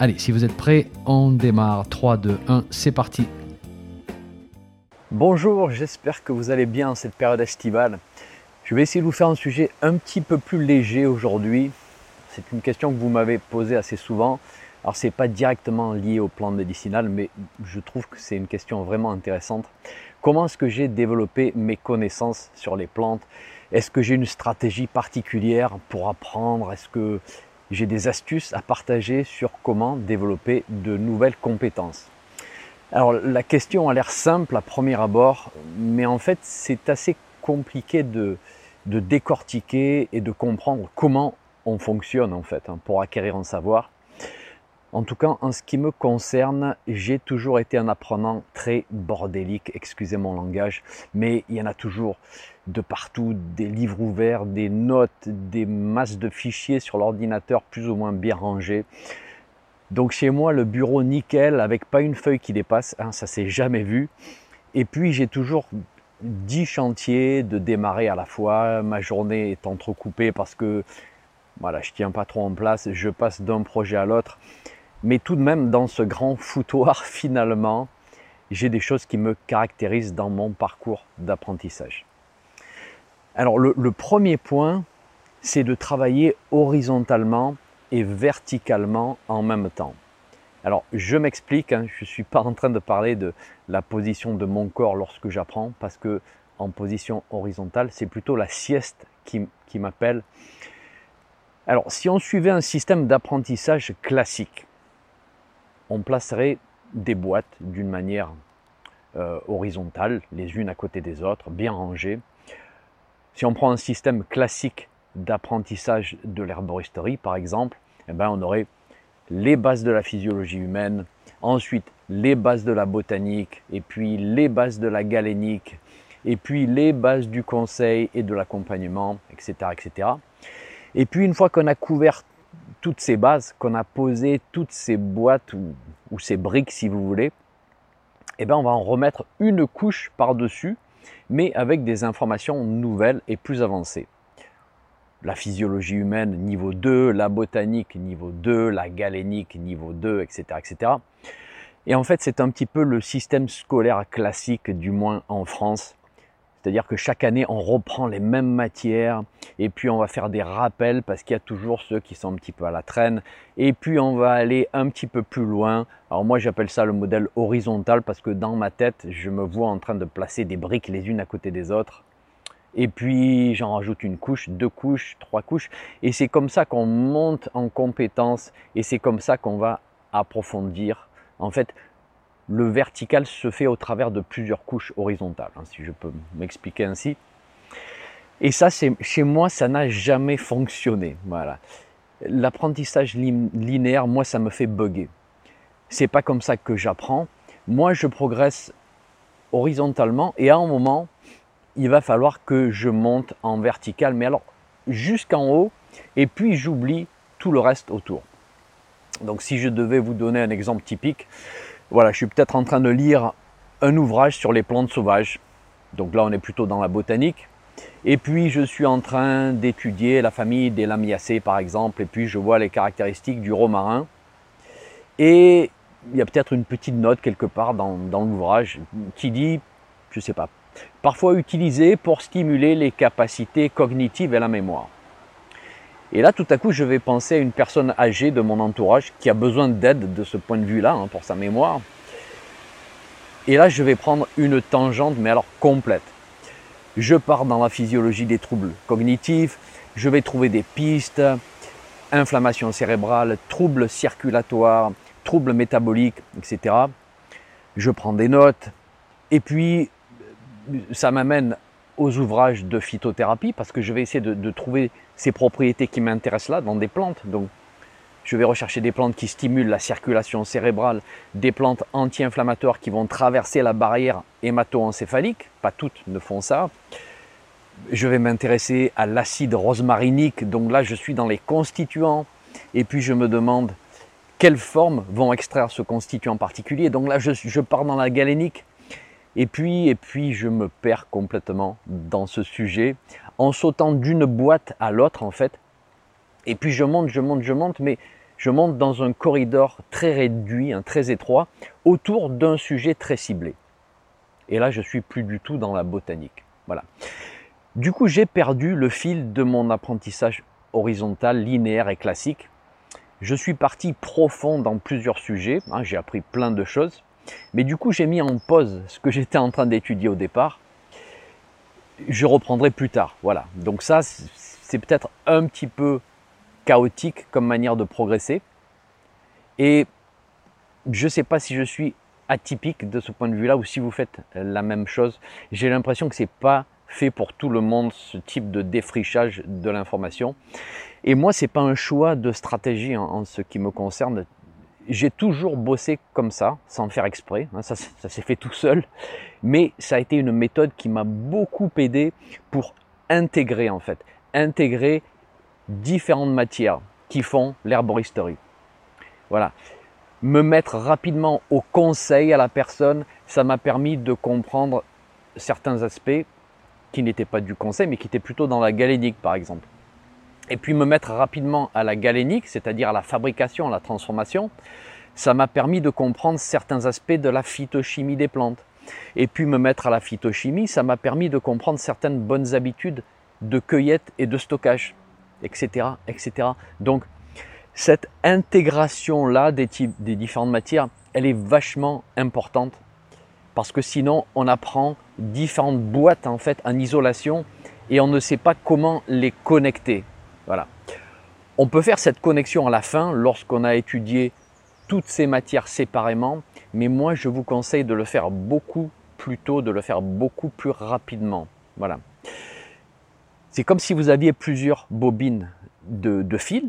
Allez, si vous êtes prêts, on démarre. 3, 2, 1, c'est parti. Bonjour, j'espère que vous allez bien en cette période estivale. Je vais essayer de vous faire un sujet un petit peu plus léger aujourd'hui. C'est une question que vous m'avez posée assez souvent. Alors ce n'est pas directement lié aux plantes médicinales, mais je trouve que c'est une question vraiment intéressante. Comment est-ce que j'ai développé mes connaissances sur les plantes? Est-ce que j'ai une stratégie particulière pour apprendre? Est-ce que j'ai des astuces à partager sur comment développer de nouvelles compétences. Alors la question a l'air simple à premier abord, mais en fait c'est assez compliqué de, de, décortiquer et de comprendre comment on fonctionne en fait hein, pour acquérir un savoir. En tout cas, en ce qui me concerne, j'ai toujours été un apprenant très bordélique, excusez mon langage, mais il y en a toujours de partout, des livres ouverts, des notes, des masses de fichiers sur l'ordinateur plus ou moins bien rangés. Donc chez moi, le bureau nickel, avec pas une feuille qui dépasse, hein, ça s'est jamais vu. Et puis j'ai toujours 10 chantiers de démarrer à la fois. Ma journée est entrecoupée parce que voilà, je tiens pas trop en place, je passe d'un projet à l'autre. Mais tout de même, dans ce grand foutoir, finalement, j'ai des choses qui me caractérisent dans mon parcours d'apprentissage. Alors le, premier point, c'est de travailler horizontalement et verticalement en même temps. Alors je m'explique, hein, je ne suis pas en train de parler de la position de mon corps lorsque j'apprends, parce que en position horizontale, c'est plutôt la sieste qui, m'appelle. Alors si on suivait un système d'apprentissage classique, on placerait des boîtes d'une manière euh, horizontale, les unes à côté des autres, bien rangées. Si on prend un système classique d'apprentissage de l'herboristerie, par exemple, eh ben, on aurait les bases de la physiologie humaine, ensuite les bases de la botanique, et puis les bases de la galénique, et puis les bases du conseil et de l'accompagnement, etc., etc. Et puis une fois qu'on a couvert toutes ces bases, qu'on a posé toutes ces boîtes ou, ces briques si vous voulez, eh bien on va en remettre une couche par-dessus, mais avec des informations nouvelles et plus avancées. La physiologie humaine niveau 2, la botanique niveau 2, la galénique niveau 2, etc. etc. Et en fait, c'est un petit peu le système scolaire classique, du moins en France, c'est-à-dire que chaque année, on reprend les mêmes matières et puis on va faire des rappels parce qu'il y a toujours ceux qui sont un petit peu à la traîne. Et puis on va aller un petit peu plus loin. Alors moi, j'appelle ça le modèle horizontal parce que dans ma tête, je me vois en train de placer des briques les unes à côté des autres. Et puis j'en rajoute une couche, deux couches, trois couches. Et c'est comme ça qu'on monte en compétences et c'est comme ça qu'on va approfondir. En fait, le vertical se fait au travers de plusieurs couches horizontales, hein, si je peux m'expliquer ainsi. Et ça, chez moi, ça n'a jamais fonctionné. Voilà. L'apprentissage linéaire, moi, ça me fait bugger. C'est pas comme ça que j'apprends. Moi, je progresse horizontalement et à un moment, il va falloir que je monte en vertical, mais alors jusqu'en haut, et puis j'oublie tout le reste autour. Donc si je devais vous donner un exemple typique, voilà, je suis peut-être en train de lire un ouvrage sur les plantes sauvages. Donc là, on est plutôt dans la botanique. Et puis, je suis en train d'étudier la famille des lamiacées, par exemple. Et puis, je vois les caractéristiques du romarin. Et il y a peut-être une petite note quelque part dans, l'ouvrage qui dit, je ne sais pas, parfois utilisé pour stimuler les capacités cognitives et la mémoire. Et là, tout à coup, je vais penser à une personne âgée de mon entourage qui a besoin d'aide de ce point de vue-là, hein, pour sa mémoire. Et là, je vais prendre une tangente, mais alors complète. Je pars dans la physiologie des troubles cognitifs, je vais trouver des pistes, inflammation cérébrale, troubles circulatoires, troubles métaboliques, etc. Je prends des notes, et puis ça m'amène aux ouvrages de phytothérapie parce que je vais essayer de, trouver ces propriétés qui m'intéressent là dans des plantes. Donc, je vais rechercher des plantes qui stimulent la circulation cérébrale, des plantes anti-inflammatoires qui vont traverser la barrière hémato-encéphalique. Pas toutes ne font ça. Je vais m'intéresser à l'acide rosmarinique. Donc là, je suis dans les constituants. Et puis, je me demande quelles formes vont extraire ce constituant particulier. Donc là, je, pars dans la galénique. Et puis, et puis, je me perds complètement dans ce sujet en sautant d'une boîte à l'autre, en fait. Et puis, je monte, je monte, je monte, mais je monte dans un corridor très réduit, hein, très étroit, autour d'un sujet très ciblé. Et là, je suis plus du tout dans la botanique. Voilà. Du coup, j'ai perdu le fil de mon apprentissage horizontal, linéaire et classique. Je suis parti profond dans plusieurs sujets, hein, j'ai appris plein de choses, mais du coup j'ai mis en pause ce que j'étais en train d'étudier au départ. Je reprendrai plus tard, voilà. Donc ça, c'est peut-être un petit peu chaotique comme manière de progresser. Et je ne sais pas si je suis atypique de ce point de vue-là ou si vous faites la même chose. J'ai l'impression que c'est pas fait pour tout le monde ce type de défrichage de l'information. Et moi, c'est pas un choix de stratégie en, ce qui me concerne. J'ai toujours bossé comme ça, sans faire exprès. Hein, ça, s'est fait tout seul. Mais ça a été une méthode qui m'a beaucoup aidé pour intégrer en fait, intégrer différentes matières qui font l'herboristerie. Voilà. Me mettre rapidement au conseil à la personne, ça m'a permis de comprendre certains aspects qui n'étaient pas du conseil, mais qui étaient plutôt dans la galénique, par exemple. Et puis me mettre rapidement à la galénique, c'est-à-dire à la fabrication, à la transformation, ça m'a permis de comprendre certains aspects de la phytochimie des plantes. Et puis me mettre à la phytochimie, ça m'a permis de comprendre certaines bonnes habitudes de cueillette et de stockage etc., etc. Donc, cette intégration-là des, des différentes matières, elle est vachement importante parce que sinon, on apprend différentes boîtes en fait en isolation et on ne sait pas comment les connecter. Voilà. On peut faire cette connexion à la fin lorsqu'on a étudié toutes ces matières séparément, mais moi je vous conseille de le faire beaucoup plus tôt, de le faire beaucoup plus rapidement. Voilà. C'est comme si vous aviez plusieurs bobines de, fils,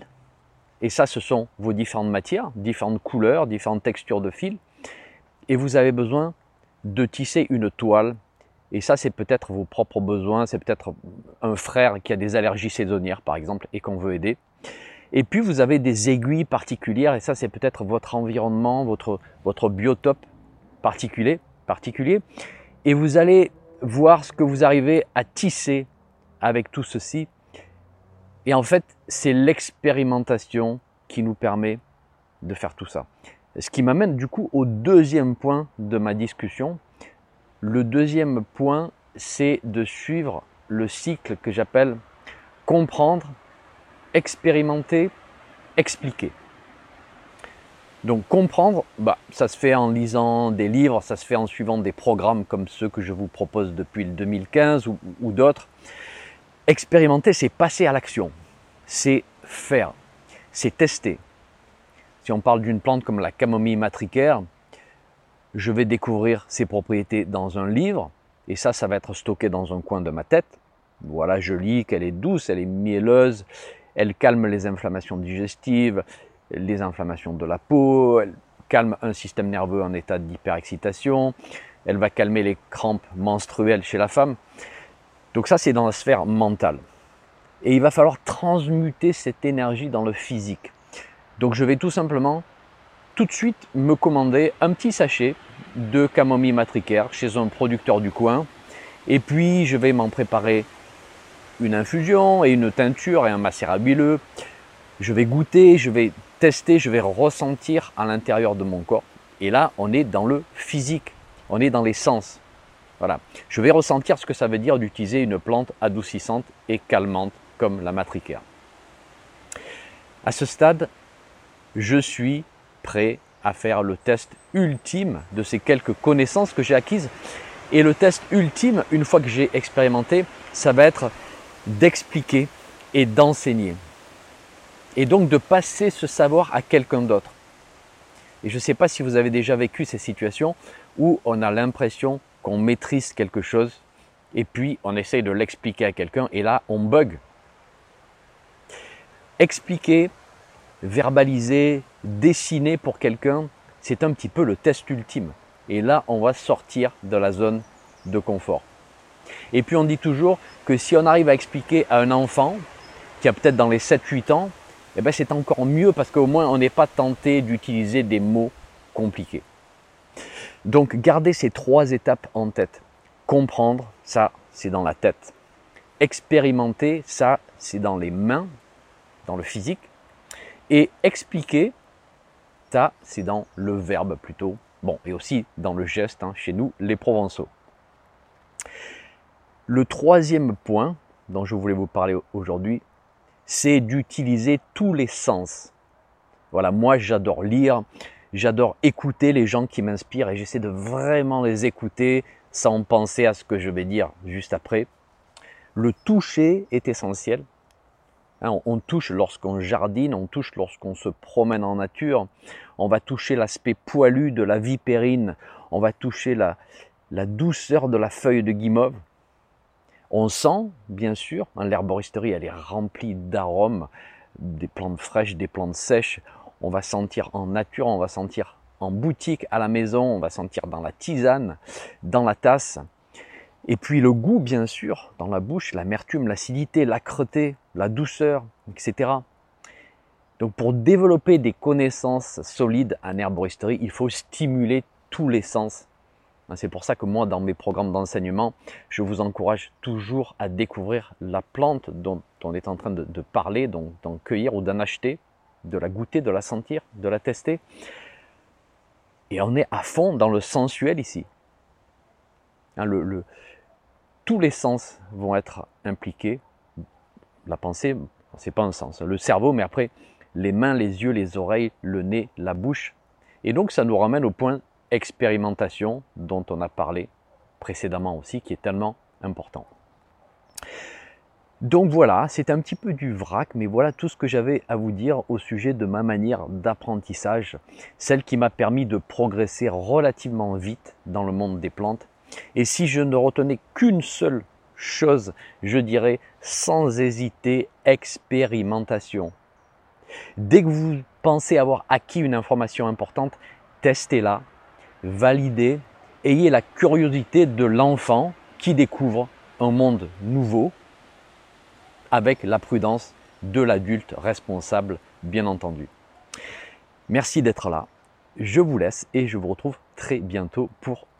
et ça, ce sont vos différentes matières, différentes couleurs, différentes textures de fils, et vous avez besoin de tisser une toile. Et ça, c'est peut-être vos propres besoins, c'est peut-être un frère qui a des allergies saisonnières, par exemple, et qu'on veut aider. Et puis, vous avez des aiguilles particulières, et ça, c'est peut-être votre environnement, votre, votre biotope particulier, particulier. Et vous allez voir ce que vous arrivez à tisser avec tout ceci. Et en fait, c'est l'expérimentation qui nous permet de faire tout ça. Ce qui m'amène du coup au deuxième point de ma discussion. Le deuxième point, c'est de suivre le cycle que j'appelle comprendre, expérimenter, expliquer. Donc comprendre, bah, ça se fait en lisant des livres, ça se fait en suivant des programmes comme ceux que je vous propose depuis le 2015 ou, ou d'autres. Expérimenter, c'est passer à l'action, c'est faire, c'est tester. Si on parle d'une plante comme la camomille matricaire, je vais découvrir ses propriétés dans un livre, et ça, ça va être stocké dans un coin de ma tête. Voilà, je lis qu'elle est douce, elle est mielleuse, elle calme les inflammations digestives, les inflammations de la peau, elle calme un système nerveux en état d'hyperexcitation, elle va calmer les crampes menstruelles chez la femme. Donc ça, c'est dans la sphère mentale. Et il va falloir transmuter cette énergie dans le physique. Donc je vais tout simplement tout de suite me commander un petit sachet de camomille matricaire chez un producteur du coin. Et puis je vais m'en préparer une infusion et une teinture et un macérat. Je vais goûter, je vais tester, je vais ressentir à l'intérieur de mon corps. Et là, on est dans le physique, on est dans les sens. Voilà. Je vais ressentir ce que ça veut dire d'utiliser une plante adoucissante et calmante comme la matricaire. À ce stade, je suis prêt à faire le test ultime de ces quelques connaissances que j'ai acquises. Et le test ultime, une fois que j'ai expérimenté, ça va être d'expliquer et d'enseigner. Et donc de passer ce savoir à quelqu'un d'autre. Et je ne sais pas si vous avez déjà vécu ces situations où on a l'impression qu'on maîtrise quelque chose et puis on essaye de l'expliquer à quelqu'un et là on bug. Expliquer, verbaliser, dessiner pour quelqu'un, c'est un petit peu le test ultime. Et là, on va sortir de la zone de confort. Et puis on dit toujours que si on arrive à expliquer à un enfant qui a peut-être dans les 7-8 ans, eh ben c'est encore mieux parce qu'au moins on n'est pas tenté d'utiliser des mots compliqués. Donc gardez ces trois étapes en tête. Comprendre, ça c'est dans la tête. Expérimenter, ça c'est dans les mains, dans le physique. Et expliquer, c'est dans le verbe plutôt. Bon, et aussi dans le geste, hein, chez nous, les Provençaux. Le troisième point dont je voulais vous parler aujourd'hui, c'est d'utiliser tous les sens. Voilà, moi j'adore lire, j'adore écouter les gens qui m'inspirent et j'essaie de vraiment les écouter sans penser à ce que je vais dire juste après. Le toucher est essentiel. Hein, on touche lorsqu'on jardine, on touche lorsqu'on se promène en nature, on va toucher l'aspect poilu de la vipérine, on va toucher la, douceur de la feuille de guimauve. On sent, bien sûr, hein, l'herboristerie, elle est remplie d'arômes, des plantes fraîches, des plantes sèches. On va sentir en nature, on va sentir en boutique, à la maison, on va sentir dans la tisane, dans la tasse. Et puis le goût, bien sûr, dans la bouche, l'amertume, l'acidité, l'âcreté, la douceur, etc. Donc pour développer des connaissances solides en herboristerie, il faut stimuler tous les sens Hein, c'est pour ça que moi, dans mes programmes d'enseignement, je vous encourage toujours à découvrir la plante dont on est en train de, parler, d'en cueillir ou d'en acheter, de la goûter, de la sentir, de la tester. Et on est à fond dans le sensuel ici. Hein, tous les sens vont être impliqués. La pensée, c'est pas un sens. Le cerveau, mais après, les mains, les yeux, les oreilles, le nez, la bouche. Et donc, ça nous ramène au point expérimentation dont on a parlé précédemment aussi, qui est tellement important. Donc voilà, c'est un petit peu du vrac, mais voilà tout ce que j'avais à vous dire au sujet de ma manière d'apprentissage, celle qui m'a permis de progresser relativement vite dans le monde des plantes. Et si je ne retenais qu'une seule chose, je dirais sans hésiter expérimentation. Dès que vous pensez avoir acquis une information importante, testez-la, validez, ayez la curiosité de l'enfant qui découvre un monde nouveau avec la prudence de l'adulte responsable, bien entendu. Merci d'être là. Je vous laisse et je vous retrouve très bientôt pour